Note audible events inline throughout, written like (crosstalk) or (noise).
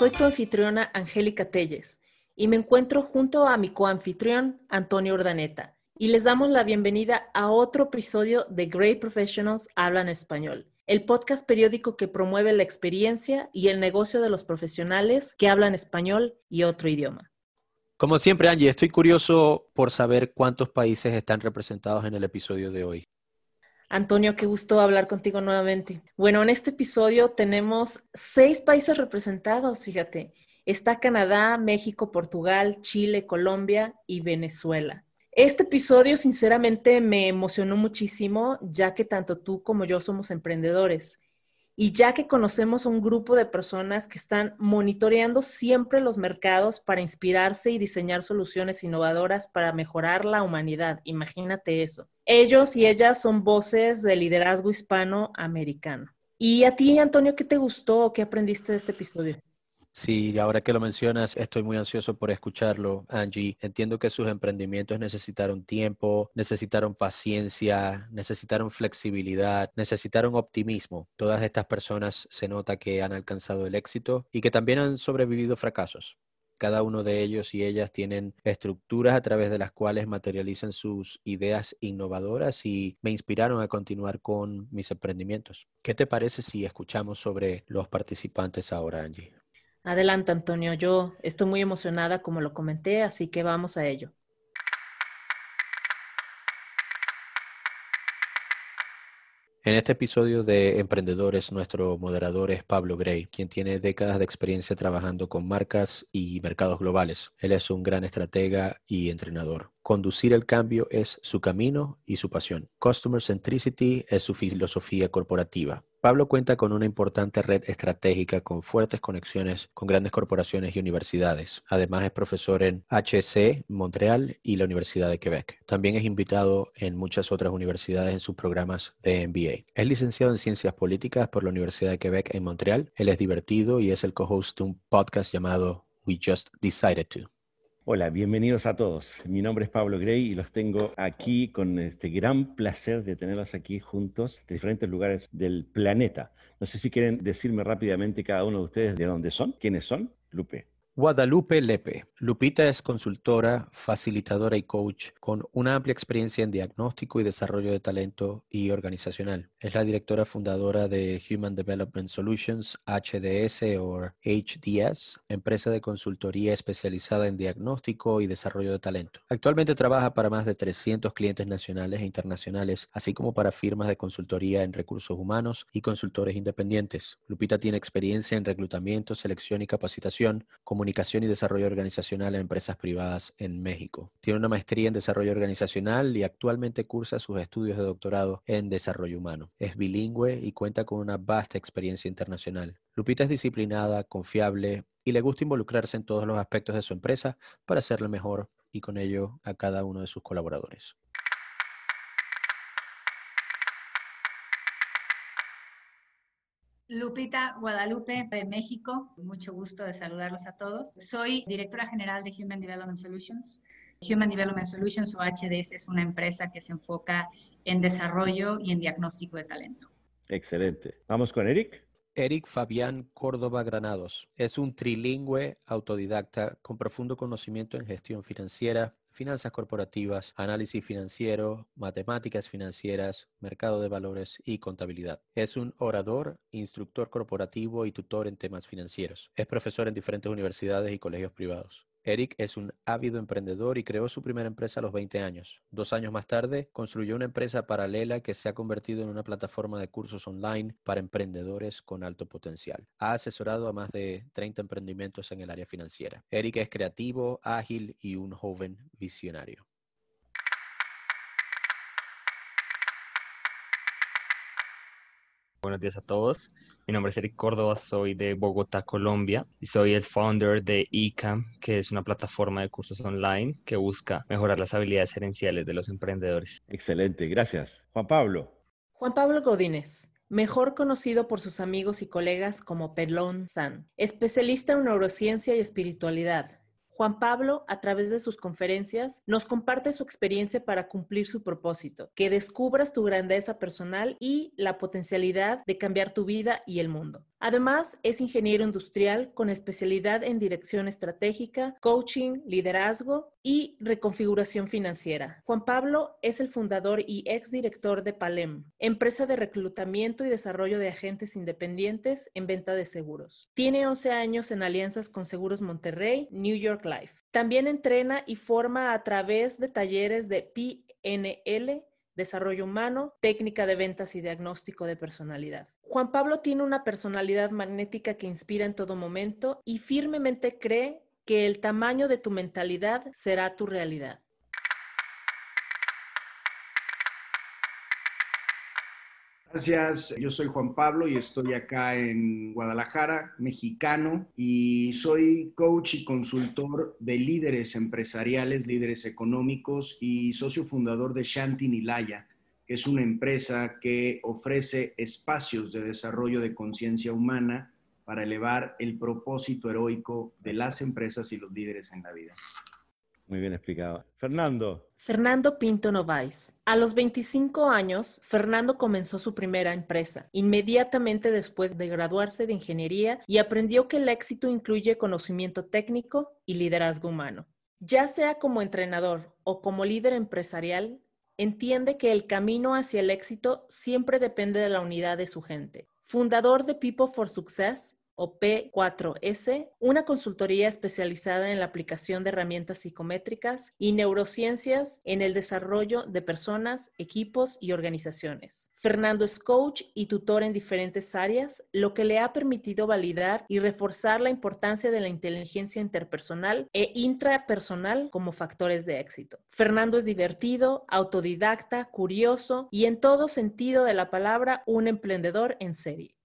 Soy tu anfitriona Angélica Telles y me encuentro junto a mi coanfitrión Antonio Urdaneta y les damos la bienvenida a otro episodio de Great Professionals Hablan Español, el podcast periódico que promueve la experiencia y el negocio de los profesionales que hablan español y otro idioma. Como siempre, Angie, estoy curioso por saber cuántos países están representados en el episodio de hoy. Antonio, qué gusto hablar contigo nuevamente. Bueno, en este episodio tenemos seis países representados, fíjate. Está Canadá, México, Portugal, Chile, Colombia y Venezuela. Este episodio sinceramente me emocionó muchísimo, ya que tanto tú como yo somos emprendedores y ya que conocemos a un grupo de personas que están monitoreando siempre los mercados para inspirarse y diseñar soluciones innovadoras para mejorar la humanidad. Imagínate eso. Ellos y ellas son voces del liderazgo hispanoamericano. ¿Y a ti, Antonio, qué te gustó o qué aprendiste de este episodio? Sí, ahora que lo mencionas, estoy muy ansioso por escucharlo, Angie. Entiendo que sus emprendimientos necesitaron tiempo, necesitaron paciencia, necesitaron flexibilidad, necesitaron optimismo. Todas estas personas se nota que han alcanzado el éxito y que también han sobrevivido fracasos. Cada uno de ellos y ellas tienen estructuras a través de las cuales materializan sus ideas innovadoras y me inspiraron a continuar con mis emprendimientos. ¿Qué te parece si escuchamos sobre los participantes ahora, Angie? Adelante, Antonio. Yo estoy muy emocionada, como lo comenté, así que vamos a ello. En este episodio de Emprendedores, nuestro moderador es Pablo Gray, quien tiene décadas de experiencia trabajando con marcas y mercados globales. Él es un gran estratega y entrenador. Conducir el cambio es su camino y su pasión. Customer Centricity es su filosofía corporativa. Pablo cuenta con una importante red estratégica con fuertes conexiones con grandes corporaciones y universidades. Además es profesor en HC Montreal y la Universidad de Quebec. También es invitado en muchas otras universidades en sus programas de MBA. Es licenciado en Ciencias Políticas por la Universidad de Quebec en Montreal. Él es divertido y es el co-host de un podcast llamado We Just Decided To. Hola, bienvenidos a todos. Mi nombre es Pablo Grey y los tengo aquí con este gran placer de tenerlos aquí juntos de diferentes lugares del planeta. No sé si quieren decirme rápidamente cada uno de ustedes de dónde son, quiénes son. Lupe. Guadalupe Lepe. Lupita es consultora, facilitadora y coach con una amplia experiencia en diagnóstico y desarrollo de talento y organizacional. Es la directora fundadora de Human Development Solutions, HDS o HDS, empresa de consultoría especializada en diagnóstico y desarrollo de talento. Actualmente trabaja para más de 300 clientes nacionales e internacionales, así como para firmas de consultoría en recursos humanos y consultores independientes. Lupita tiene experiencia en reclutamiento, selección y capacitación Comunicación y Desarrollo Organizacional en Empresas Privadas en México. Tiene una maestría en Desarrollo Organizacional y actualmente cursa sus estudios de doctorado en Desarrollo Humano. Es bilingüe y cuenta con una vasta experiencia internacional. Lupita es disciplinada, confiable y le gusta involucrarse en todos los aspectos de su empresa para hacerle mejor y con ello a cada uno de sus colaboradores. Lupita Guadalupe de México, mucho gusto de saludarlos a todos. Soy directora general de Human Development Solutions. Human Development Solutions o HDS es una empresa que se enfoca en desarrollo y en diagnóstico de talento. Excelente. Vamos con Eric. Eric Fabián Córdoba Granados es un trilingüe autodidacta con profundo conocimiento en gestión financiera, finanzas corporativas, análisis financiero, matemáticas financieras, mercado de valores y contabilidad. Es un orador, instructor corporativo y tutor en temas financieros. Es profesor en diferentes universidades y colegios privados. Eric es un ávido emprendedor y creó su primera empresa a los 20 años. Dos años más tarde, construyó una empresa paralela que se ha convertido en una plataforma de cursos online para emprendedores con alto potencial. Ha asesorado a más de 30 emprendimientos en el área financiera. Eric es creativo, ágil y un joven visionario. Buenos días a todos. Mi nombre es Eric Córdoba, soy de Bogotá, Colombia, y soy el founder de eCam, que es una plataforma de cursos online que busca mejorar las habilidades gerenciales de los emprendedores. Excelente, gracias. Juan Pablo. Juan Pablo Godínez, mejor conocido por sus amigos y colegas como Pelón San, especialista en neurociencia y espiritualidad, Juan Pablo, a través de sus conferencias, nos comparte su experiencia para cumplir su propósito, que descubras tu grandeza personal y la potencialidad de cambiar tu vida y el mundo. Además, es ingeniero industrial con especialidad en dirección estratégica, coaching, liderazgo y reconfiguración financiera. Juan Pablo es el fundador y exdirector de Palem, empresa de reclutamiento y desarrollo de agentes independientes en venta de seguros. Tiene 11 años en alianzas con Seguros Monterrey, New York Life. También entrena y forma a través de talleres de PNL desarrollo humano, técnica de ventas y diagnóstico de personalidad. Juan Pablo tiene una personalidad magnética que inspira en todo momento y firmemente cree que el tamaño de tu mentalidad será tu realidad. Gracias, yo soy Juan Pablo y estoy acá en Guadalajara, mexicano, y soy coach y consultor de líderes empresariales, líderes económicos y socio fundador de Shanti Nilaya, que es una empresa que ofrece espacios de desarrollo de conciencia humana para elevar el propósito heroico de las empresas y los líderes en la vida. Muy bien explicado. Fernando. Fernando Pinto Novaes. A los 25 años, Fernando comenzó su primera empresa, inmediatamente después de graduarse de ingeniería y aprendió que el éxito incluye conocimiento técnico y liderazgo humano. Ya sea como entrenador o como líder empresarial, entiende que el camino hacia el éxito siempre depende de la unidad de su gente. Fundador de People for Success, o P4S, una consultoría especializada en la aplicación de herramientas psicométricas y neurociencias en el desarrollo de personas, equipos y organizaciones. Fernando es coach y tutor en diferentes áreas, lo que le ha permitido validar y reforzar la importancia de la inteligencia interpersonal e intrapersonal como factores de éxito. Fernando es divertido, autodidacta, curioso y en todo sentido de la palabra un emprendedor en serie.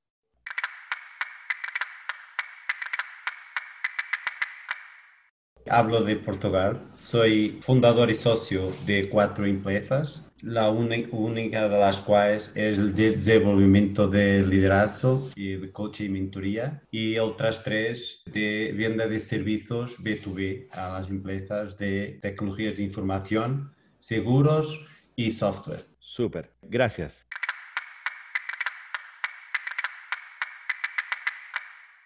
Hablo de Portugal. Soy fundador y socio de cuatro empresas, la única de las cuales es el de desenvolvimiento de liderazgo y de coaching y mentoría, y otras tres de venta de servicios B2B a las empresas de tecnologías de información, seguros y software. Súper, gracias.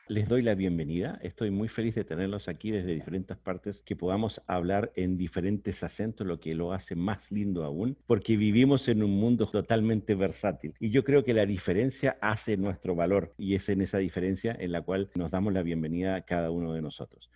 Les doy la bienvenida. Estoy muy feliz de tenerlos aquí desde diferentes partes, que podamos hablar en diferentes acentos, lo que lo hace más lindo aún, porque vivimos en un mundo totalmente versátil. Y yo creo que la diferencia hace nuestro valor y es en esa diferencia en la cual nos damos la bienvenida a cada uno de nosotros.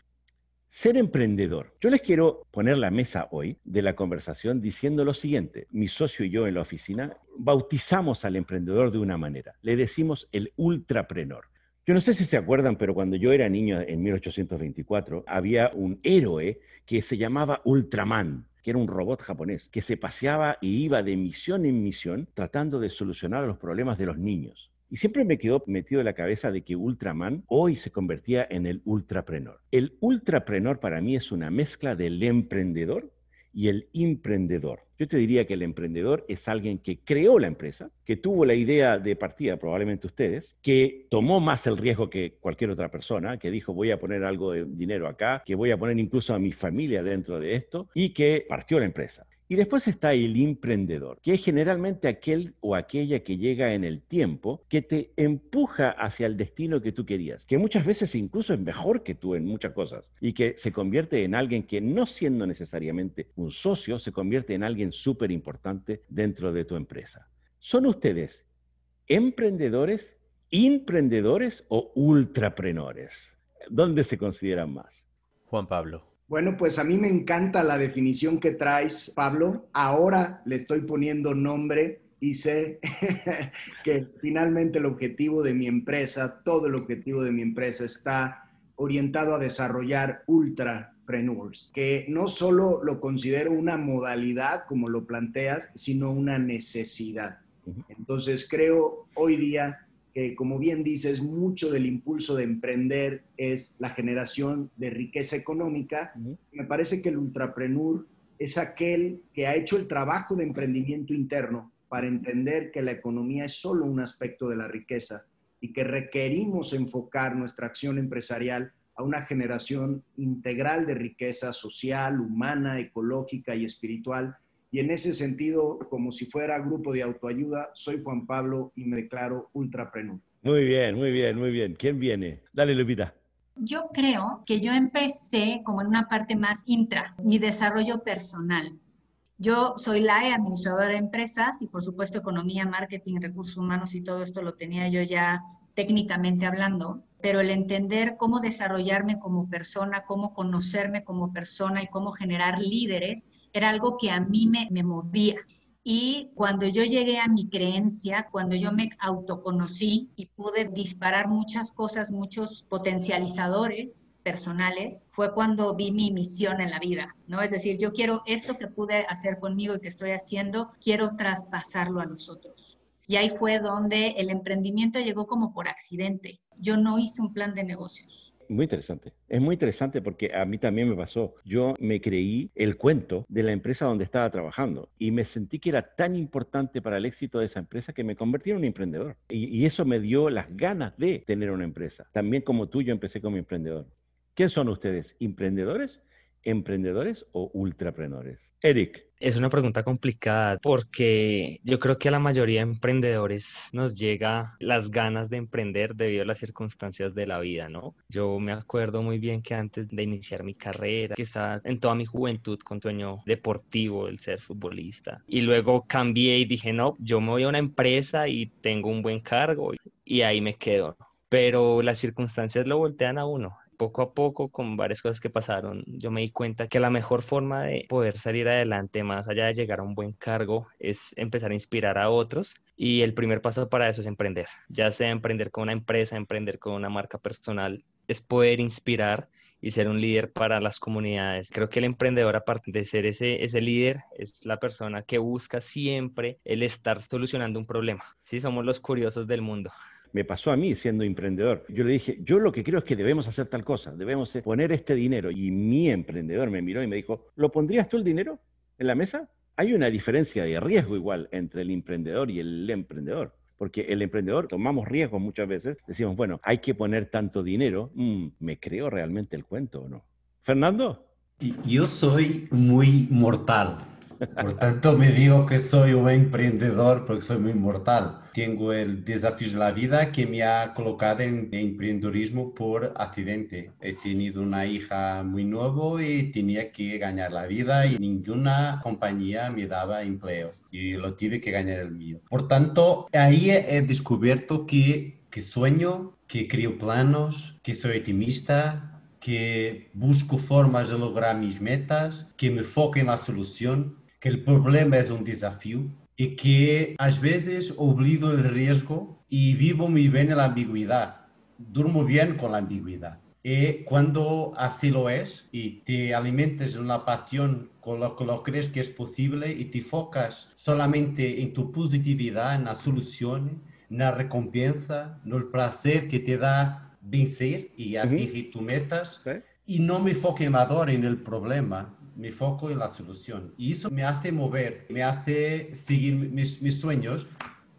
Ser emprendedor. Yo les quiero poner la mesa hoy de la conversación diciendo lo siguiente. Mi socio y yo en la oficina bautizamos al emprendedor de una manera. Le decimos el ultraprenor. Yo no sé si se acuerdan, pero cuando yo era niño en 1824, había un héroe que se llamaba Ultraman, que era un robot japonés, que se paseaba y iba de misión en misión tratando de solucionar los problemas de los niños. Y siempre me quedó metido en la cabeza de que Ultraman hoy se convertía en el ultraprenor. El ultraprenor para mí es una mezcla del emprendedor y el emprendedor. Yo te diría que el emprendedor es alguien que creó la empresa, que tuvo la idea de partida, probablemente ustedes, que tomó más el riesgo que cualquier otra persona, que dijo voy a poner algo de dinero acá, que voy a poner incluso a mi familia dentro de esto y que partió la empresa. Y después está el emprendedor, que es generalmente aquel o aquella que llega en el tiempo, que te empuja hacia el destino que tú querías, que muchas veces incluso es mejor que tú en muchas cosas, y que se convierte en alguien que no siendo necesariamente un socio, se convierte en alguien súper importante dentro de tu empresa. ¿Son ustedes emprendedores, emprendedores o ultraprenores? ¿Dónde se consideran más? Juan Pablo. Bueno, pues a mí me encanta la definición que traes, Pablo. Ahora le estoy poniendo nombre y sé (laughs) que finalmente el objetivo de mi empresa, todo el objetivo de mi empresa está orientado a desarrollar ultrapreneurs, que no solo lo considero una modalidad como lo planteas, sino una necesidad. Entonces creo hoy día que, como bien dices, mucho del impulso de emprender es la generación de riqueza económica. Me parece que el ultrapreneur es aquel que ha hecho el trabajo de emprendimiento interno para entender que la economía es solo un aspecto de la riqueza y que requerimos enfocar nuestra acción empresarial a una generación integral de riqueza social, humana, ecológica y espiritual y en ese sentido, como si fuera grupo de autoayuda, soy Juan Pablo y me declaro ultrapreneur. Muy bien, muy bien, muy bien. ¿Quién viene? Dale, Lupita. Yo creo que yo empecé como en una parte más intra, mi desarrollo personal. Yo soy la administradora de empresas y por supuesto economía, marketing, recursos humanos y todo esto lo tenía yo ya técnicamente hablando, pero el entender cómo desarrollarme como persona, cómo conocerme como persona y cómo generar líderes era algo que a mí me, me movía. Y cuando yo llegué a mi creencia, cuando yo me autoconocí y pude disparar muchas cosas, muchos potencializadores personales, fue cuando vi mi misión en la vida, ¿no? Es decir, yo quiero esto que pude hacer conmigo y que estoy haciendo, quiero traspasarlo a los otros. Y ahí fue donde el emprendimiento llegó como por accidente. Yo no hice un plan de negocios muy interesante. Es muy interesante porque a mí también me pasó. Yo me creí el cuento de la empresa donde estaba trabajando y me sentí que era tan importante para el éxito de esa empresa que me convertí en un emprendedor. Y, eso me dio las ganas de tener una empresa. También como tú, yo empecé como emprendedor. ¿Quién son ustedes? ¿Emprendedores? ¿Emprendedores o ultraprenores? Eric. Es una pregunta complicada porque yo creo que a la mayoría de emprendedores nos llega las ganas de emprender debido a las circunstancias de la vida, ¿no? Yo me acuerdo muy bien que antes de iniciar mi carrera, que estaba en toda mi juventud con sueño deportivo, el ser futbolista, y luego cambié y dije, no, yo me voy a una empresa y tengo un buen cargo y ahí me quedo. Pero las circunstancias lo voltean a uno poco a poco, con varias cosas que pasaron, yo me di cuenta que la mejor forma de poder salir adelante, más allá de llegar a un buen cargo, es empezar a inspirar a otros. Y el primer paso para eso es emprender, ya sea emprender con una empresa, emprender con una marca personal, es poder inspirar y ser un líder para las comunidades. Creo que el emprendedor, aparte de ser ese, ese líder, es la persona que busca siempre el estar solucionando un problema. Sí, somos los curiosos del mundo me pasó a mí siendo emprendedor. Yo le dije, yo lo que creo es que debemos hacer tal cosa, debemos poner este dinero. Y mi emprendedor me miró y me dijo, ¿lo pondrías tú el dinero en la mesa? Hay una diferencia de riesgo igual entre el emprendedor y el emprendedor. Porque el emprendedor tomamos riesgos muchas veces, decimos, bueno, hay que poner tanto dinero, mm, ¿me creo realmente el cuento o no? Fernando. Yo soy muy mortal. Por tanto, me digo que soy un emprendedor porque soy muy mortal. Tengo el desafío de la vida que me ha colocado en emprendedorismo por accidente. He tenido una hija muy nueva y tenía que ganar la vida y ninguna compañía me daba empleo y lo tuve que ganar el mío. Por tanto, ahí he descubierto que, que sueño, que creo planos, que soy optimista, que busco formas de lograr mis metas, que me foco en la solución que el problema es un desafío y que a veces olvido el riesgo y vivo muy bien en la ambigüedad. Durmo bien con la ambigüedad. Y cuando así lo es y te alimentes de una pasión con lo que lo crees que es posible y te focas solamente en tu positividad, en la solución, en la recompensa, en el placer que te da vencer y atingir tus metas, y no me foque en la dor, en el problema, mi foco en la solución. Y eso me hace mover, me hace seguir mis, mis sueños,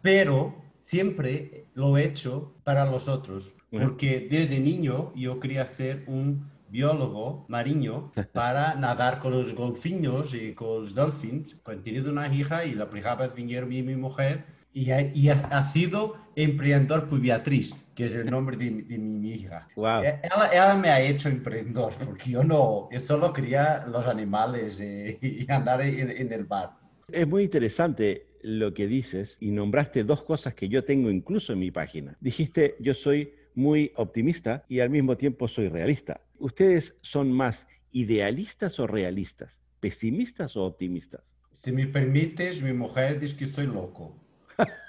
pero siempre lo he hecho para los otros. Porque desde niño yo quería ser un biólogo marino (laughs) para nadar con los golfinos y con los delfines. He tenido una hija y la primera vez vinieron mi, mi mujer y ha, y ha, sido emprendedor por Beatriz, que es el nombre de, de mi, hija. Wow. Eh, ella, ella, me ha hecho emprendedor, porque yo no, yo solo quería los animales eh, y andar en, en el bar. Es muy interesante lo que dices y nombraste dos cosas que yo tengo incluso en mi página. Dijiste, yo soy muy optimista y al mismo tiempo soy realista. ¿Ustedes son más idealistas o realistas? ¿Pesimistas o optimistas? Si me permites, mi mujer dice que soy loco.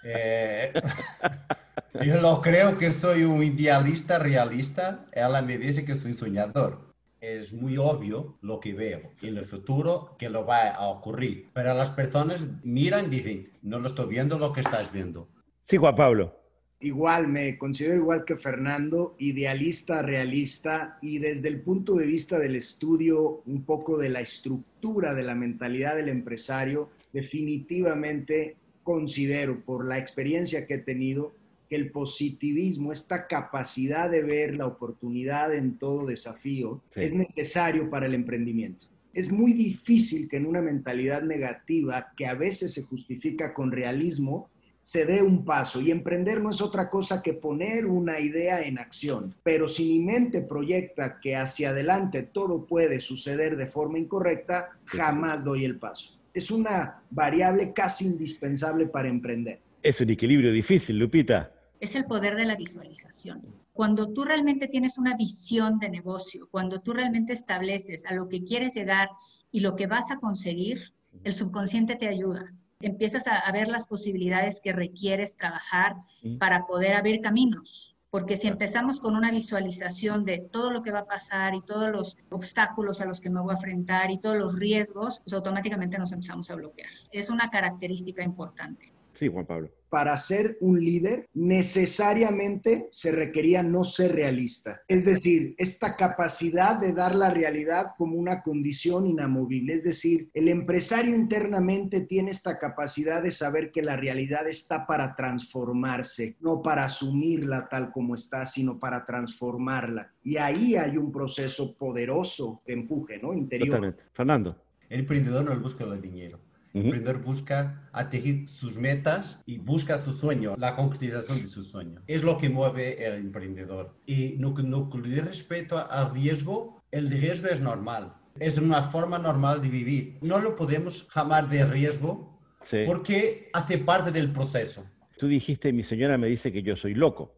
Eh, (laughs) yo lo creo que soy un idealista realista. Ella me dice que soy soñador. Es muy obvio lo que veo en el futuro que lo va a ocurrir. Pero las personas miran y dicen, no lo estoy viendo lo que estás viendo. Sí, Juan Pablo. Igual, me considero igual que Fernando, idealista, realista y desde el punto de vista del estudio, un poco de la estructura de la mentalidad del empresario, definitivamente considero por la experiencia que he tenido que el positivismo, esta capacidad de ver la oportunidad en todo desafío, es necesario para el emprendimiento. Es muy difícil que en una mentalidad negativa, que a veces se justifica con realismo, se dé un paso. Y emprender no es otra cosa que poner una idea en acción. Pero si mi mente proyecta que hacia adelante todo puede suceder de forma incorrecta, jamás doy el paso. Es una variable casi indispensable para emprender. Es un equilibrio difícil, Lupita. Es el poder de la visualización. Cuando tú realmente tienes una visión de negocio, cuando tú realmente estableces a lo que quieres llegar y lo que vas a conseguir, el subconsciente te ayuda empiezas a, ver las posibilidades que requieres trabajar para poder abrir caminos. Porque si empezamos con una visualización de todo lo que va a pasar y todos los obstáculos a los que me voy a enfrentar y todos los riesgos, pues automáticamente nos empezamos a bloquear. Es una característica importante. Sí, Juan Pablo para ser un líder necesariamente se requería no ser realista. Es decir, esta capacidad de dar la realidad como una condición inamovible. Es decir, el empresario internamente tiene esta capacidad de saber que la realidad está para transformarse, no para asumirla tal como está, sino para transformarla. Y ahí hay un proceso poderoso de empuje, ¿no? Interior. Totalmente. Fernando. El emprendedor no busca el dinero el emprendedor busca atingir sus metas y busca su sueño, la concretización de su sueño. Es lo que mueve el emprendedor. Y no, no respecto al riesgo, el riesgo es normal. Es una forma normal de vivir. No lo podemos llamar de riesgo porque hace parte del proceso. Tú dijiste, mi señora me dice que yo soy loco.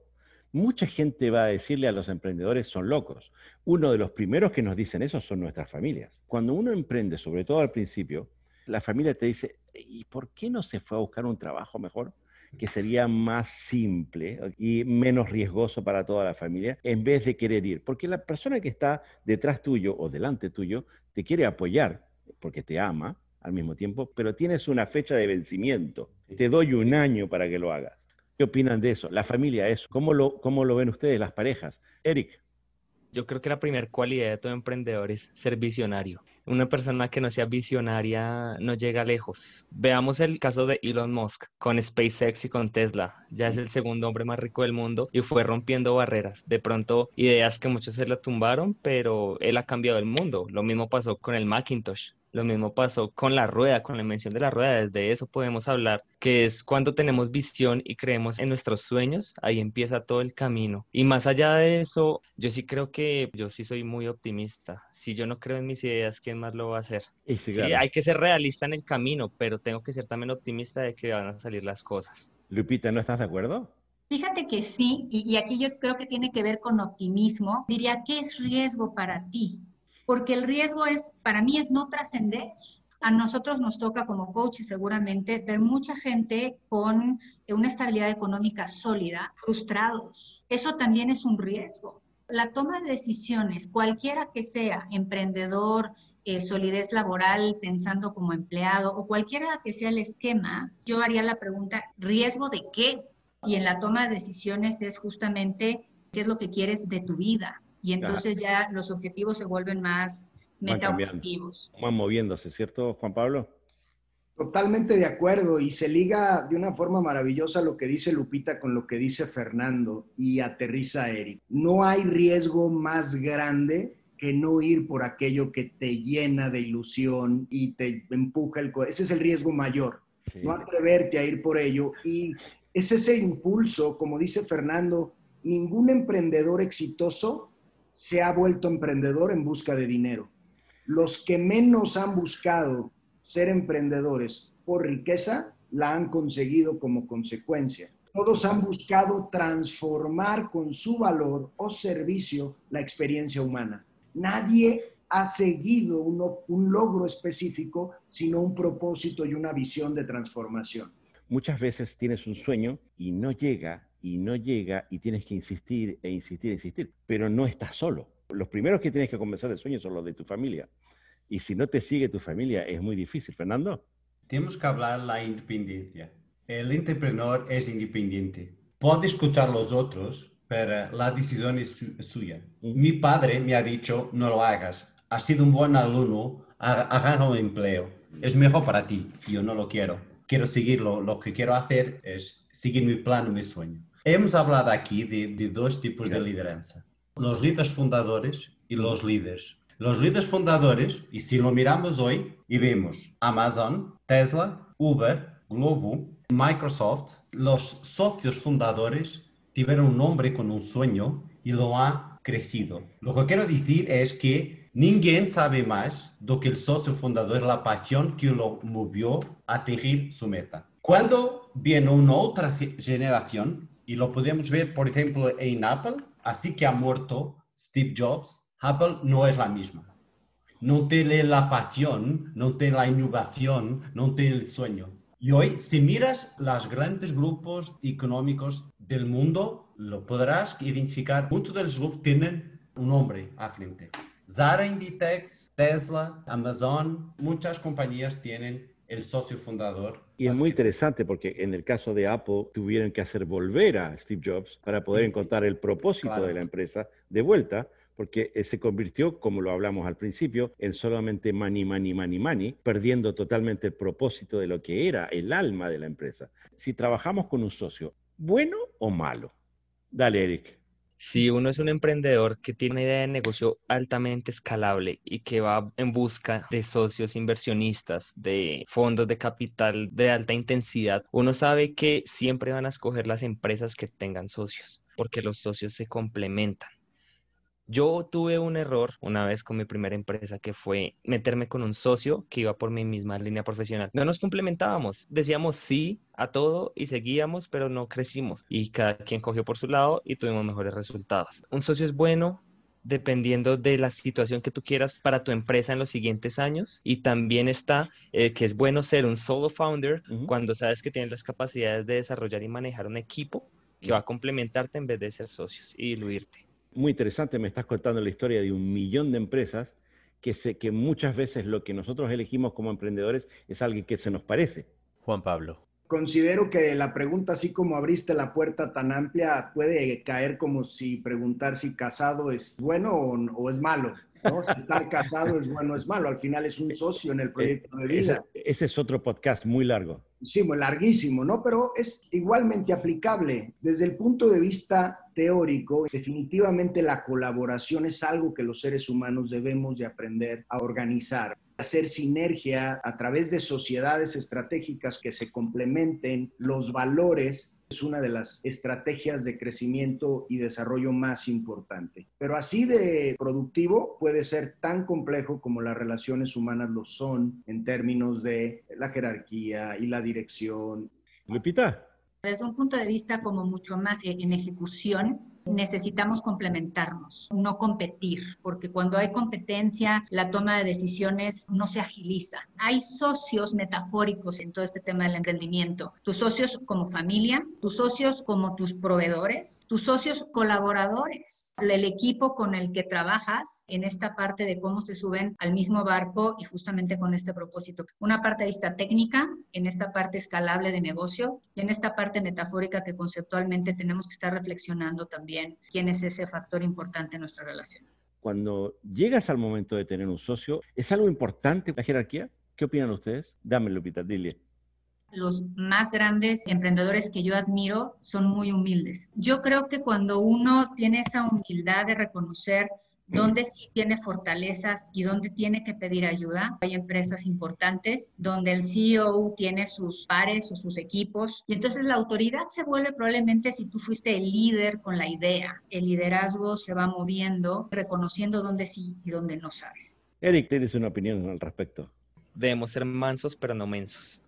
Mucha gente va a decirle a los emprendedores son locos. Uno de los primeros que nos dicen eso son nuestras familias. Cuando uno emprende, sobre todo al principio, la familia te dice, ¿y por qué no se fue a buscar un trabajo mejor? que sería más simple y menos riesgoso para toda la familia, en vez de querer ir. Porque la persona que está detrás tuyo o delante tuyo te quiere apoyar porque te ama al mismo tiempo, pero tienes una fecha de vencimiento. Te doy un año para que lo hagas. ¿Qué opinan de eso? La familia, eso. ¿Cómo lo, cómo lo ven ustedes, las parejas? Eric. Yo creo que la primera cualidad de todo emprendedor es ser visionario. Una persona que no sea visionaria no llega lejos. Veamos el caso de Elon Musk con SpaceX y con Tesla. Ya es el segundo hombre más rico del mundo y fue rompiendo barreras. De pronto, ideas que muchos se la tumbaron, pero él ha cambiado el mundo. Lo mismo pasó con el Macintosh. Lo mismo pasó con la rueda, con la invención de la rueda. Desde eso podemos hablar, que es cuando tenemos visión y creemos en nuestros sueños, ahí empieza todo el camino. Y más allá de eso, yo sí creo que yo sí soy muy optimista. Si yo no creo en mis ideas, ¿quién más lo va a hacer? Sí, hay que ser realista en el camino, pero tengo que ser también optimista de que van a salir las cosas. Lupita, ¿no estás de acuerdo? Fíjate que sí, y, y aquí yo creo que tiene que ver con optimismo. Diría, ¿qué es riesgo para ti? Porque el riesgo es, para mí, es no trascender. A nosotros nos toca como coaches seguramente ver mucha gente con una estabilidad económica sólida, frustrados. Eso también es un riesgo. La toma de decisiones, cualquiera que sea, emprendedor, eh, solidez laboral, pensando como empleado o cualquiera que sea el esquema, yo haría la pregunta, ¿riesgo de qué? Y en la toma de decisiones es justamente qué es lo que quieres de tu vida, y entonces ya los objetivos se vuelven más metaobjetivos. Van moviéndose, ¿cierto, Juan Pablo? Totalmente de acuerdo y se liga de una forma maravillosa lo que dice Lupita con lo que dice Fernando y aterriza Eric. No hay riesgo más grande que no ir por aquello que te llena de ilusión y te empuja el... Ese es el riesgo mayor, no atreverte a ir por ello y es ese impulso, como dice Fernando, ningún emprendedor exitoso se ha vuelto emprendedor en busca de dinero. Los que menos han buscado ser emprendedores por riqueza, la han conseguido como consecuencia. Todos han buscado transformar con su valor o servicio la experiencia humana. Nadie ha seguido un logro específico, sino un propósito y una visión de transformación. Muchas veces tienes un sueño y no llega y no llega y tienes que insistir e insistir e insistir, pero no estás solo. Los primeros que tienes que convencer del sueño son los de tu familia. Y si no te sigue tu familia, es muy difícil. Fernando. Tenemos que hablar la independencia. El emprendedor es independiente. Puede escuchar a los otros, pero la decisión es, suya. Mi padre me ha dicho, no lo hagas. Has sido un buen alumno, agarra un empleo. Es mejor para ti. Yo no lo quiero. Quiero seguirlo. Lo que quiero hacer es seguir mi plan, mi sueño. Hemos hablado aquí de, dos tipos de lideranza, los líderes fundadores y los líderes. Los líderes fundadores, y si lo miramos hoy y vemos Amazon, Tesla, Uber, Glovo, Microsoft, los socios fundadores tuvieron un hombre con un sueño y lo ha crecido. Lo que quiero decir es que ninguém sabe más do que el socio fundador, la pasión que lo movió a atingir su meta. Cuando viene una otra generación, y lo podemos ver, por ejemplo, en Apple, así que ha muerto Steve Jobs, Apple no es la misma. No tiene la pasión, no tiene la innovación, no tiene el sueño. Y hoy, si miras los grandes grupos económicos del mundo, lo podrás identificar. Muchos de los grupos tienen un hombre a frente. Zara, Inditex, Tesla, Amazon, muchas compañías tienen el socio fundador. Y es muy interesante porque en el caso de Apple tuvieron que hacer volver a Steve Jobs para poder encontrar el propósito de la empresa de vuelta porque eh, se convirtió, como lo hablamos al principio, en solamente money, money, money, money, perdiendo totalmente el propósito de lo que era el alma de la empresa. Si trabajamos con un socio, ¿bueno o malo? Dale, Eric. Si uno es un emprendedor que tiene una idea de negocio altamente escalable y que va en busca de socios inversionistas, de fondos de capital de alta intensidad, uno sabe que siempre van a escoger las empresas que tengan socios, porque los socios se complementan. Yo tuve un error una vez con mi primera empresa que fue meterme con un socio que iba por mi misma línea profesional. No nos complementábamos, decíamos sí a todo y seguíamos, pero no crecimos. Y cada quien cogió por su lado y tuvimos mejores resultados. Un socio es bueno dependiendo de la situación que tú quieras para tu empresa en los siguientes años. Y también está eh, que es bueno ser un solo founder cuando sabes que tienes las capacidades de desarrollar y manejar un equipo que va a complementarte en vez de ser socios y diluirte muy interesante, me estás contando la historia de un millón de empresas que, sé que muchas veces lo que nosotros elegimos como emprendedores es alguien que se nos parece. Juan Pablo. Considero que la pregunta, así como abriste la puerta tan amplia, puede caer como si preguntar si casado es bueno o, es malo. ¿no? Si estar casado es bueno o es malo. Al final es un socio en el proyecto de (laughs) vida. ese es otro podcast muy largo. Sí, larguísimo, ¿no? Pero es igualmente aplicable. Desde el punto de vista teórico, definitivamente la colaboración es algo que los seres humanos debemos de aprender a organizar hacer sinergia a través de sociedades estratégicas que se complementen los valores es una de las estrategias de crecimiento y desarrollo más importante. Pero así de productivo puede ser tan complejo como las relaciones humanas lo son en términos de la jerarquía y la dirección. Lupita. Desde un punto de vista como mucho más en ejecución, necesitamos complementarnos, no competir, porque cuando hay competencia, la toma de decisiones no se agiliza. Hay socios metafóricos en todo este tema del emprendimiento. Tus socios como familia, tus socios como tus proveedores, tus socios colaboradores, el equipo con el que trabajas en esta parte de cómo se suben al mismo barco y justamente con este propósito. Una parte de vista técnica, en esta parte escalable de negocio y en esta parte metafórica que conceptualmente tenemos que estar reflexionando también quién es ese factor importante en nuestra relación. Cuando llegas al momento de tener un socio, ¿es algo importante la jerarquía? ¿Qué opinan ustedes? Dame, Lupita, dile los más grandes emprendedores que yo admiro son muy humildes. Yo creo que cuando uno tiene esa humildad de reconocer donde sí tiene fortalezas y donde tiene que pedir ayuda. Hay empresas importantes donde el CEO tiene sus pares o sus equipos y entonces la autoridad se vuelve probablemente si tú fuiste el líder con la idea. El liderazgo se va moviendo, reconociendo dónde sí y dónde no sabes. Eric, ¿tienes una opinión al respecto? Debemos ser mansos, pero no mensos.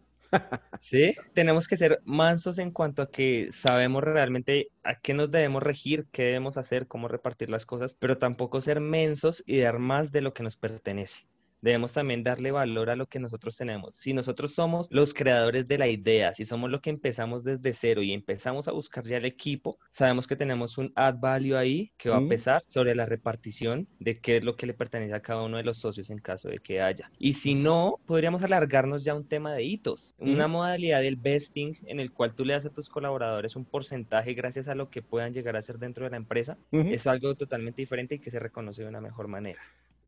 Sí, tenemos que ser mansos en cuanto a que sabemos realmente a qué nos debemos regir, qué debemos hacer, cómo repartir las cosas, pero tampoco ser mensos y dar más de lo que nos pertenece debemos también darle valor a lo que nosotros tenemos. Si nosotros somos los creadores de la idea, si somos los que empezamos desde cero y empezamos a buscar ya el equipo, sabemos que tenemos un add value ahí que va a pesar sobre la repartición de qué es lo que le pertenece a cada uno de los socios en caso de que haya. Y si no, podríamos alargarnos ya a un tema de hitos, una modalidad del vesting en el cual tú le das a tus colaboradores un porcentaje gracias a lo que puedan llegar a ser dentro de la empresa. Es algo totalmente diferente y que se reconoce de una mejor manera.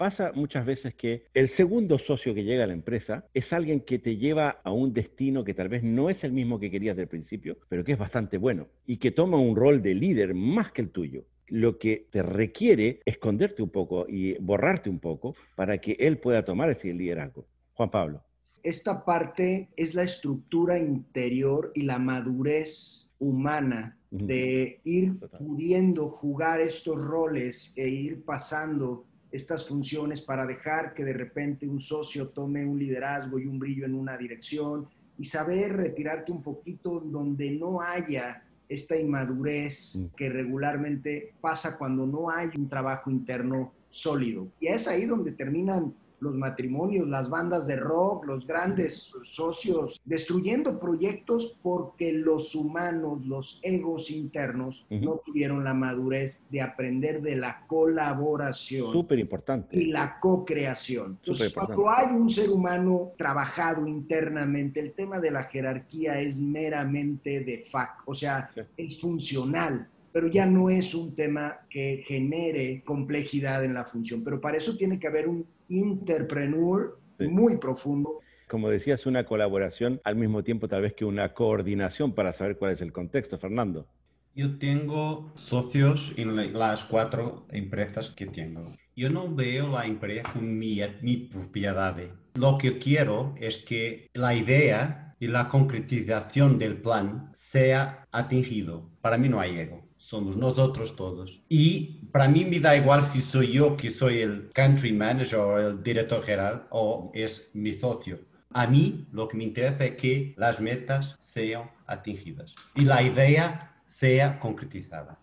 Pasa muchas veces que el segundo socio que llega a la empresa es alguien que te lleva a un destino que tal vez no es el mismo que querías del principio, pero que es bastante bueno y que toma un rol de líder más que el tuyo lo que te requiere esconderte un poco y borrarte un poco para que él pueda tomar ese liderazgo. Juan Pablo. esta parte es la estructura interior y la madurez humana de ir pudiendo jugar estos roles e ir pasando estas funciones para dejar que de repente un socio tome un liderazgo y un brillo en una dirección y saber retirarte un poquito donde no haya esta inmadurez que regularmente pasa cuando no hay un trabajo interno sólido. Y es ahí donde terminan los matrimonios, las bandas de rock, los grandes socios, destruyendo proyectos porque los humanos, los egos internos, no tuvieron la madurez de aprender de la colaboración. Súper importante. Y la co-creación. Entonces, cuando hay un ser humano trabajado internamente, el tema de la jerarquía es meramente de fact, o sea, es funcional pero ya no es un tema que genere complejidad en la función. Pero para eso tiene que haber un interpreneur muy profundo. Como decías, una colaboración al mismo tiempo tal vez que una coordinación para saber cuál es el contexto, Fernando. Yo tengo socios en las cuatro empresas que tengo. Yo no veo la empresa como mi, mi propiedad. Lo que quiero es que la idea y la concretización del plan sea atingido. Para mí no hay ego somos nosotros todos. Y para mí me da igual si soy yo que soy el country manager o el director general o es mi socio. A mí lo que me interesa es que las metas sean atingidas y la idea sea concretizada.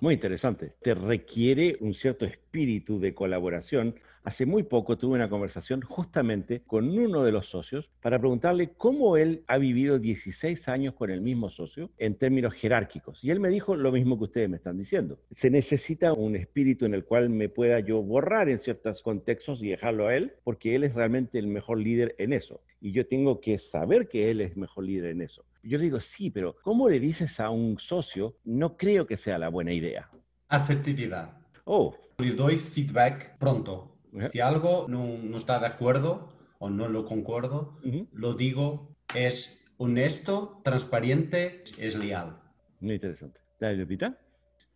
Muy interesante. Te requiere un cierto espíritu de colaboración Hace muy poco tuve una conversación justamente con uno de los socios para preguntarle cómo él ha vivido 16 años con el mismo socio en términos jerárquicos. Y él me dijo lo mismo que ustedes me están diciendo. Se necesita un espíritu en el cual me pueda yo borrar en ciertos contextos y dejarlo a él, porque él es realmente el mejor líder en eso. Y yo tengo que saber que él es mejor líder en eso. Yo le digo, sí, pero ¿cómo le dices a un socio? No creo que sea la buena idea. Asertividad. Oh. Le doy feedback pronto si algo no, está de acuerdo o no lo concuerdo, lo digo, es honesto, transparente, es leal. Muy interesante. Dale, Lupita.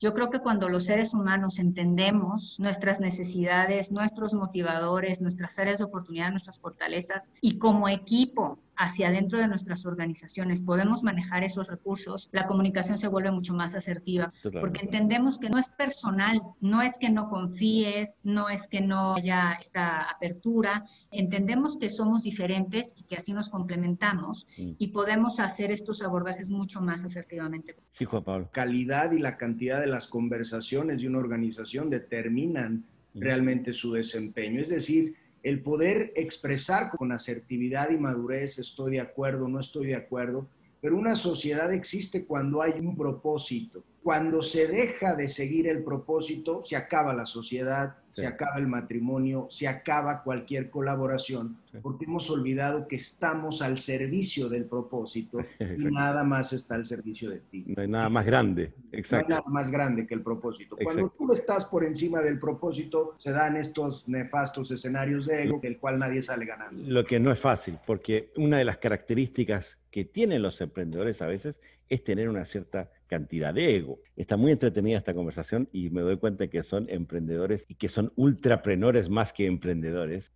Yo creo que cuando los seres humanos entendemos nuestras necesidades, nuestros motivadores, nuestras áreas de oportunidad, nuestras fortalezas y como equipo hacia adentro de nuestras organizaciones podemos manejar esos recursos, la comunicación se vuelve mucho más asertiva, porque entendemos que no es personal, no es que no confíes, no es que no haya esta apertura, entendemos que somos diferentes y que así nos complementamos mm. y podemos hacer estos abordajes mucho más asertivamente. Sí, Juan Pablo. Calidad y la cantidad de las conversaciones de una organización determinan mm. realmente su desempeño, es decir, el poder expresar con asertividad y madurez, estoy de acuerdo, no estoy de acuerdo, pero una sociedad existe cuando hay un propósito. Cuando se deja de seguir el propósito, se acaba la sociedad, se acaba el matrimonio, se acaba cualquier colaboración, porque hemos olvidado que estamos al servicio del propósito (laughs) y nada más está al servicio de ti. No hay nada más grande, exacto. No hay nada más grande que el propósito. Cuando tú estás por encima del propósito, se dan estos nefastos escenarios de ego del cual nadie sale ganando. Lo que no es fácil, porque una de las características que tienen los emprendedores a veces es tener una cierta cantidad de ego. Está muy entretenida esta conversación y me doy cuenta que son emprendedores y que son ultraprenores más que emprendedores.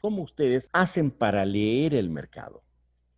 ¿Cómo ustedes hacen para leer el mercado?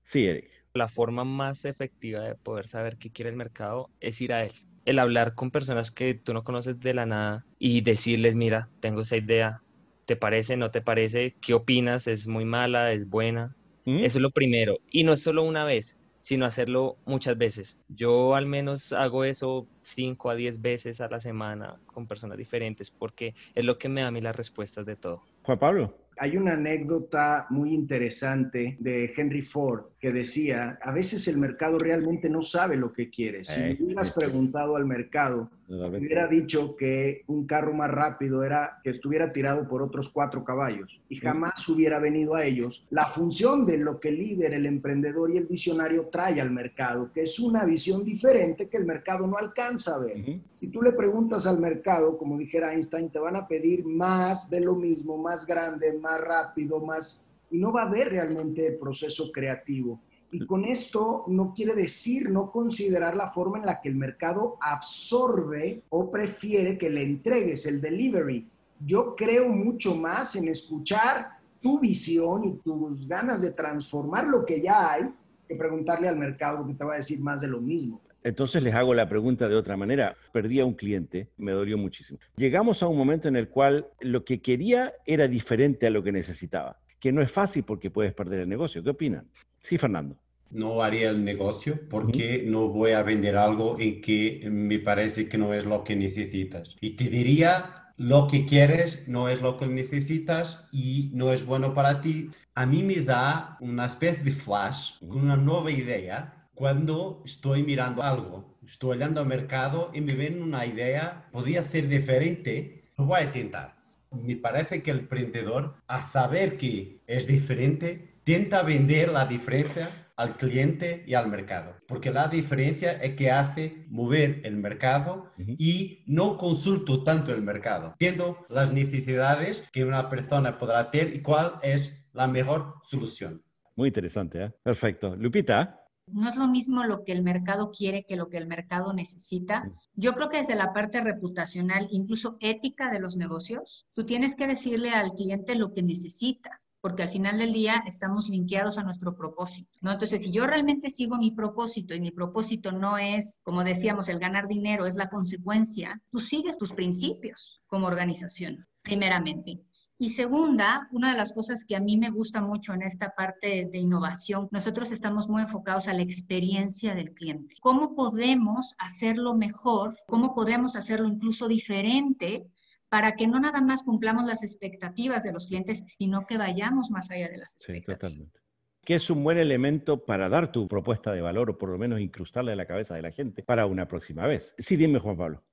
Sí, Eric. La forma más efectiva de poder saber qué quiere el mercado es ir a él. El hablar con personas que tú no conoces de la nada y decirles, mira, tengo esa idea, ¿te parece? ¿No te parece? ¿Qué opinas? ¿Es muy mala? ¿Es buena? ¿Mm? Eso es lo primero. Y no es solo una vez, sino hacerlo muchas veces. Yo al menos hago eso 5 a 10 veces a la semana con personas diferentes porque es lo que me da a mí las respuestas de todo. Juan Pablo. Hay una anécdota muy interesante de Henry Ford que decía, a veces el mercado realmente no sabe lo que quiere. Si le hubieras preguntado al mercado, hubiera dicho que un carro más rápido era que estuviera tirado por otros cuatro caballos y jamás hubiera venido a ellos. La función de lo que el líder, el emprendedor y el visionario trae al mercado, que es una visión diferente que el mercado no alcanza a ver. Si tú le preguntas al mercado, como dijera Einstein, te van a pedir más de lo mismo, más grande, más rápido, más... Y no va a haber realmente proceso creativo. Y con esto no quiere decir no considerar la forma en la que el mercado absorbe o prefiere que le entregues el delivery. Yo creo mucho más en escuchar tu visión y tus ganas de transformar lo que ya hay que preguntarle al mercado que te va a decir más de lo mismo. Entonces les hago la pregunta de otra manera. Perdí a un cliente, me dolió muchísimo. Llegamos a un momento en el cual lo que quería era diferente a lo que necesitaba, que no es fácil porque puedes perder el negocio. ¿Qué opinan? Sí, Fernando. No haría el negocio porque no voy a vender algo en que me parece que no es lo que necesitas. Y te diría, lo que quieres no es lo que necesitas y no es bueno para ti. A mí me da una especie de flash, una nueva idea cuando estoy mirando algo, estoy olhando al mercado y me ven una idea, podría ser diferente, lo voy a intentar. Me parece que el emprendedor, a saber que es diferente, tenta vender la diferencia al cliente y al mercado, porque la diferencia es que hace mover el mercado y no consulto tanto el mercado, entiendo las necesidades que una persona podrá tener y cuál es la mejor solución. Muy interesante, ¿eh? perfecto. Lupita. No es lo mismo lo que el mercado quiere que lo que el mercado necesita. Yo creo que desde la parte reputacional, incluso ética de los negocios, tú tienes que decirle al cliente lo que necesita porque al final del día estamos linkeados a nuestro propósito, ¿no? Entonces, si yo realmente sigo mi propósito y mi propósito no es, como decíamos, el ganar dinero, es la consecuencia, tú sigues tus principios como organización, primeramente. Y segunda, una de las cosas que a mí me gusta mucho en esta parte de innovación, nosotros estamos muy enfocados a la experiencia del cliente. ¿Cómo podemos hacerlo mejor? ¿Cómo podemos hacerlo incluso diferente? para que no nada más cumplamos las expectativas de los clientes, sino que vayamos más allá de las expectativas. Sí, totalmente. ¿Qué es un buen elemento para dar tu propuesta de valor o por lo menos incrustarla en la cabeza de la gente para una próxima vez? Sí, dime Juan Pablo.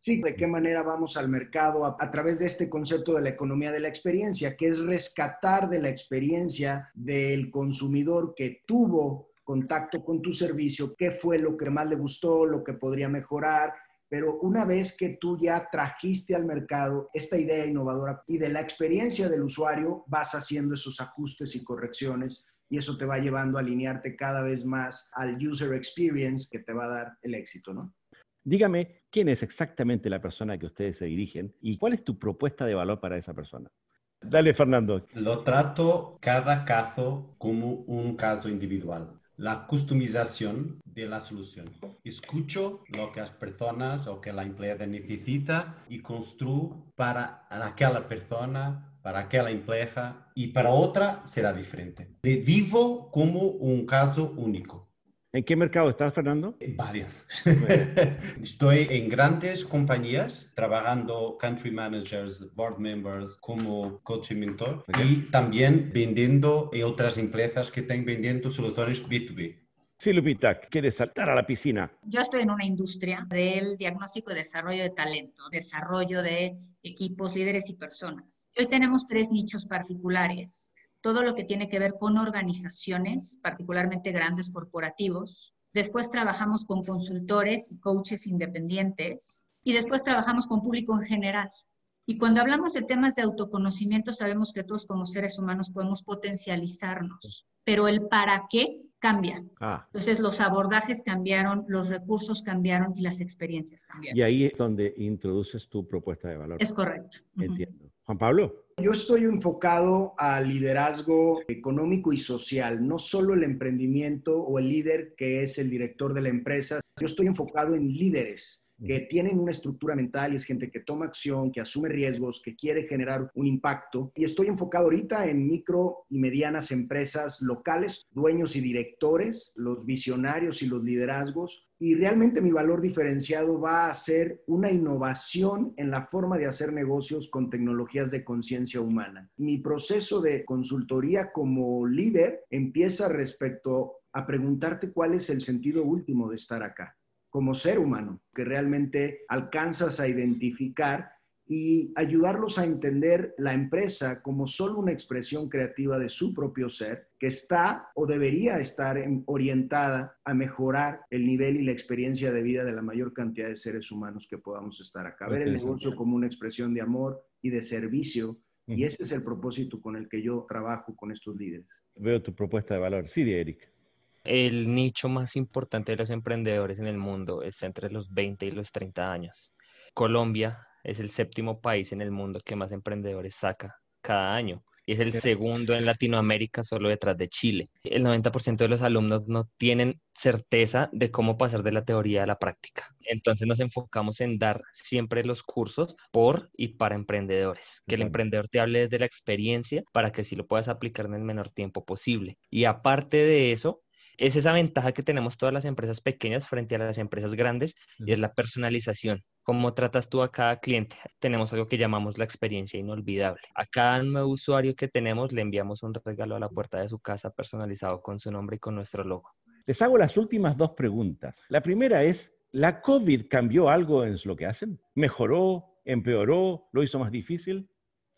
Sí, de qué manera vamos al mercado a, través de este concepto de la economía de la experiencia, que es rescatar de la experiencia del consumidor que tuvo contacto con tu servicio, qué fue lo que más le gustó, lo que podría mejorar, pero una vez que tú ya trajiste al mercado esta idea innovadora y de la experiencia del usuario, vas haciendo esos ajustes y correcciones y eso te va llevando a alinearte cada vez más al user experience que te va a dar el éxito, ¿no? Dígame, ¿quién es exactamente la persona a que ustedes se dirigen y cuál es tu propuesta de valor para esa persona? Dale, Fernando. Lo trato cada caso como un caso individual la customización de la solución. Escucho lo que las personas o que la empleada necesita y construyo para aquella persona, para aquella empleada y para otra será diferente. Vivo como un caso único. ¿En qué mercado estás, Fernando? Varias. (laughs) Estoy en grandes compañías trabajando country managers, board members como coach y mentor y también vendiendo en otras empresas que están vendiendo soluciones B2B. Sí, Lupita, ¿quieres saltar a la piscina? Yo estoy en una industria del diagnóstico y desarrollo de talento, desarrollo de equipos, líderes y personas. Hoy tenemos tres nichos particulares todo lo que tiene que ver con organizaciones, particularmente grandes corporativos. Después trabajamos con consultores y coaches independientes y después trabajamos con público en general. Y cuando hablamos de temas de autoconocimiento, sabemos que todos como seres humanos podemos potencializarnos, pero el para qué cambia. Ah. Entonces los abordajes cambiaron, los recursos cambiaron y las experiencias cambiaron. Y ahí es donde introduces tu propuesta de valor. Es correcto. Entiendo. Juan Pablo. Yo estoy enfocado al liderazgo económico y social, no solo el emprendimiento o el líder que es el director de la empresa. Yo estoy enfocado en líderes que tienen una estructura mental y es gente que toma acción, que asume riesgos, que quiere generar un impacto. Y estoy enfocado ahorita en micro y medianas empresas locales, dueños y directores, los visionarios y los liderazgos. Y realmente mi valor diferenciado va a ser una innovación en la forma de hacer negocios con tecnologías de conciencia humana. Mi proceso de consultoría como líder empieza respecto a preguntarte cuál es el sentido último de estar acá como ser humano, que realmente alcanzas a identificar y ayudarlos a entender la empresa como solo una expresión creativa de su propio ser, que está o debería estar orientada a mejorar el nivel y la experiencia de vida de la mayor cantidad de seres humanos que podamos estar acá. Ver el negocio como una expresión de amor y de servicio. Y ese es el propósito con el que yo trabajo con estos líderes. Veo tu propuesta de valor. Sí, Eric el nicho más importante de los emprendedores en el mundo está entre los 20 y los 30 años. Colombia es el séptimo país en el mundo que más emprendedores saca cada año. y es el segundo en Latinoamérica solo detrás de Chile. El 90% de los alumnos no tienen certeza de cómo pasar de la teoría a la práctica. Entonces nos enfocamos en dar siempre los cursos por y para emprendedores, que el emprendedor te hable desde la experiencia para que sí lo puedas aplicar en el menor tiempo posible. Y aparte de eso, es esa ventaja que tenemos todas las empresas pequeñas frente a las empresas grandes y es la personalización. ¿Cómo tratas tú a cada cliente? Tenemos algo que llamamos la experiencia inolvidable. A cada nuevo usuario que tenemos le enviamos un regalo a la puerta de su casa personalizado con su nombre y con nuestro logo. Les hago las últimas dos preguntas. La primera es, ¿la COVID cambió algo en lo que hacen? ¿Mejoró? ¿Empeoró? ¿Lo hizo más difícil?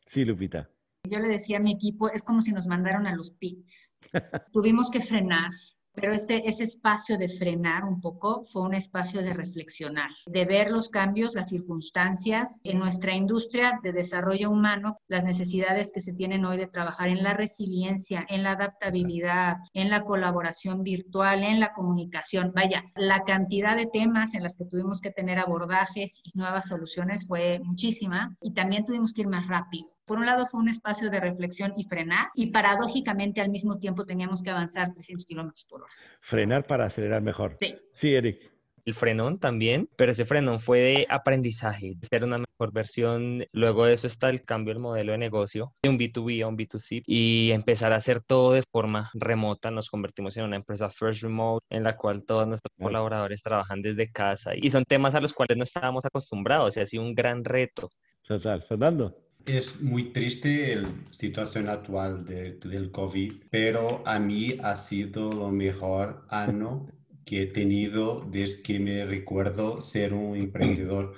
Sí, Lupita. Yo le decía a mi equipo, es como si nos mandaron a los pits. (laughs) Tuvimos que frenar, pero este, ese espacio de frenar un poco fue un espacio de reflexionar, de ver los cambios, las circunstancias en nuestra industria de desarrollo humano, las necesidades que se tienen hoy de trabajar en la resiliencia, en la adaptabilidad, en la colaboración virtual, en la comunicación. Vaya, la cantidad de temas en las que tuvimos que tener abordajes y nuevas soluciones fue muchísima y también tuvimos que ir más rápido. Por un lado fue un espacio de reflexión y frenar, y paradójicamente al mismo tiempo teníamos que avanzar 300 kilómetros por hora. Frenar para acelerar mejor. Sí. Sí, Eric. El frenón también, pero ese frenón fue de aprendizaje, de ser una mejor versión. Luego de eso está el cambio del modelo de negocio, de un B2B a un B2C, y empezar a hacer todo de forma remota. Nos convertimos en una empresa First Remote, en la cual todos nuestros Nice. colaboradores trabajan desde casa, y son temas a los cuales no estábamos acostumbrados, y ha sido un gran reto. Total. Fernando. Es muy triste la situación actual de- del COVID, pero a mí ha sido lo mejor año que he tenido desde que me recuerdo ser un emprendedor,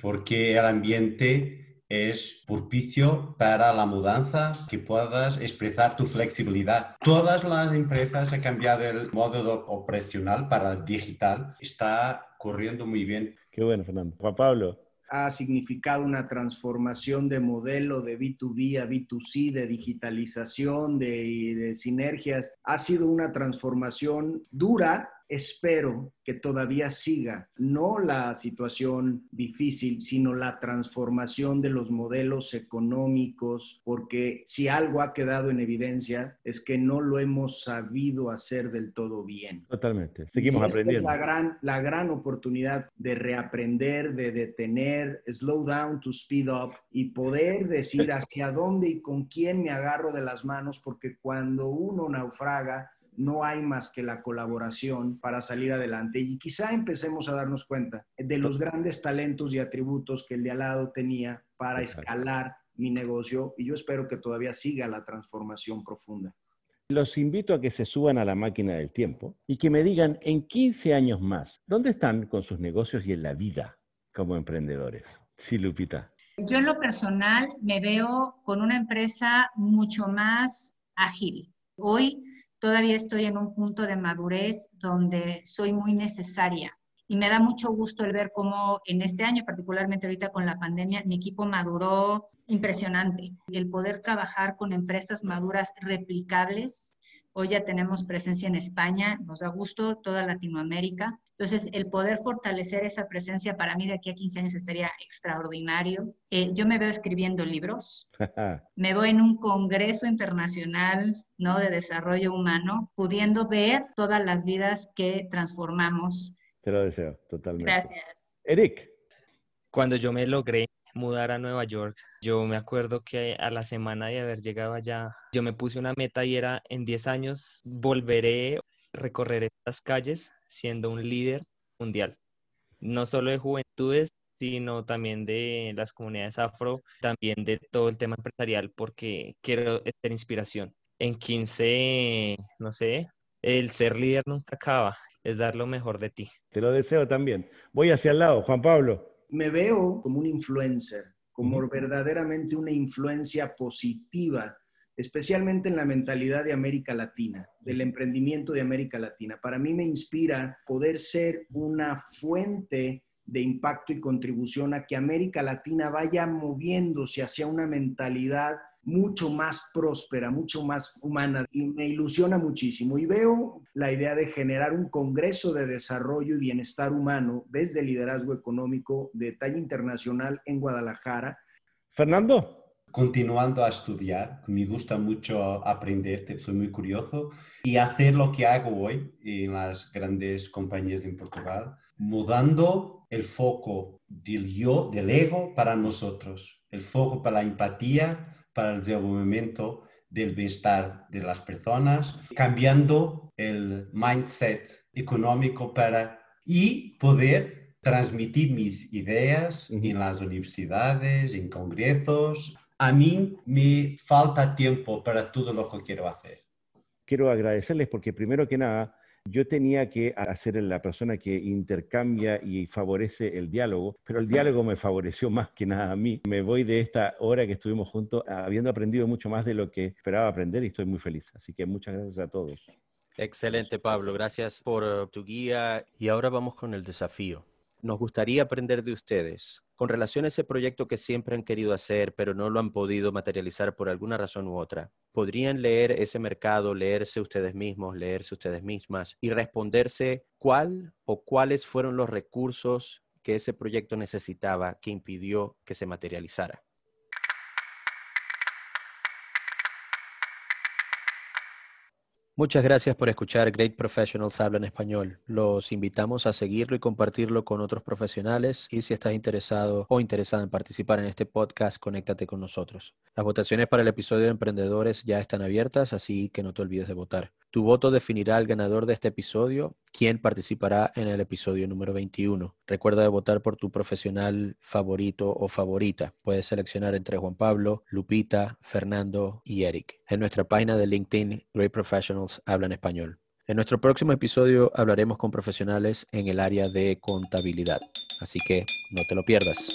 porque el ambiente es propicio para la mudanza, que puedas expresar tu flexibilidad. Todas las empresas han cambiado el modo operacional para digital. Está corriendo muy bien. Qué bueno, Fernando. Juan Pablo. Ha significado una transformación de modelo de B2B a B2C, de digitalización, de, de sinergias. Ha sido una transformación dura. Espero que todavía siga, no la situación difícil, sino la transformación de los modelos económicos, porque si algo ha quedado en evidencia es que no lo hemos sabido hacer del todo bien. Totalmente. Seguimos esta aprendiendo. Es la gran, la gran oportunidad de reaprender, de detener, slow down to speed up y poder decir hacia dónde y con quién me agarro de las manos, porque cuando uno naufraga, no hay más que la colaboración para salir adelante. Y quizá empecemos a darnos cuenta de los grandes talentos y atributos que el de al lado tenía para Exacto. escalar mi negocio y yo espero que todavía siga la transformación profunda. Los invito a que se suban a la máquina del tiempo y que me digan en 15 años más, ¿dónde están con sus negocios y en la vida como emprendedores? Sí, Lupita. Yo en lo personal me veo con una empresa mucho más ágil. Hoy todavía estoy en un punto de madurez donde soy muy necesaria y me da mucho gusto el ver cómo en este año, particularmente ahorita con la pandemia, mi equipo maduró impresionante. El poder trabajar con empresas maduras replicables. Hoy ya tenemos presencia en España, nos da gusto, toda Latinoamérica. Entonces, el poder fortalecer esa presencia para mí de aquí a 15 años estaría extraordinario. Eh, yo me veo escribiendo libros, (laughs) me veo en un congreso internacional ¿no? de desarrollo humano, pudiendo ver todas las vidas que transformamos. Te lo deseo, totalmente. Gracias. Eric. Cuando yo me logré mudar a Nueva York, yo me acuerdo que a la semana de haber llegado allá, yo me puse una meta y era en 10 años volveré, recorrer estas calles siendo un líder mundial, no solo de juventudes, sino también de las comunidades afro, también de todo el tema empresarial, porque quiero ser inspiración. En 15, no sé, el ser líder nunca acaba, es dar lo mejor de ti. Te lo deseo también. Voy hacia el lado, Juan Pablo. me veo como un influencer, como verdaderamente una influencia positiva, especialmente en la mentalidad de América Latina, del emprendimiento de América Latina. Para mí me inspira poder ser una fuente de impacto y contribución a que América Latina vaya moviéndose hacia una mentalidad mucho más próspera, mucho más humana y me ilusiona muchísimo. Y veo la idea de generar un Congreso de Desarrollo y Bienestar Humano desde el liderazgo económico de talla internacional en Guadalajara. Fernando. continuando a estudiar. Me gusta mucho aprender, soy muy curioso y hacer lo que hago hoy en las grandes compañías en Portugal, mudando el foco del yo, del ego para nosotros, el foco para la empatía, para el desenvolvimiento del bienestar de las personas, cambiando el mindset económico para y poder transmitir mis ideas en las universidades, en congresos. A mí me falta tiempo para todo lo que quiero hacer. Quiero agradecerles porque primero que nada, yo tenía que hacer la persona que intercambia y favorece el diálogo, pero el diálogo me favoreció más que nada a mí. Me voy de esta hora que estuvimos juntos habiendo aprendido mucho más de lo que esperaba aprender y estoy muy feliz. Así que muchas gracias a todos. Excelente, Pablo. Gracias por uh, tu guía. Y ahora vamos con el desafío. Nos gustaría aprender de ustedes con relación a ese proyecto que siempre han querido hacer, pero no lo han podido materializar por alguna razón u otra. ¿Podrían leer ese mercado, leerse ustedes mismos, leerse ustedes mismas y responderse cuál o cuáles fueron los recursos que ese proyecto necesitaba que impidió que se materializara? Muchas gracias por escuchar Great Professionals Habla en Español. Los invitamos a seguirlo y compartirlo con otros profesionales y si estás interesado o interesada en participar en este podcast, conéctate con nosotros. Las votaciones para el episodio de Emprendedores ya están abiertas, así que no te olvides de votar. Tu voto definirá al ganador de este episodio, quien participará en el episodio número 21. Recuerda de votar por tu profesional favorito o favorita. Puedes seleccionar entre Juan Pablo, Lupita, Fernando y Eric. En nuestra página de LinkedIn, Great Professionals hablan español. En nuestro próximo episodio hablaremos con profesionales en el área de contabilidad. Así que no te lo pierdas.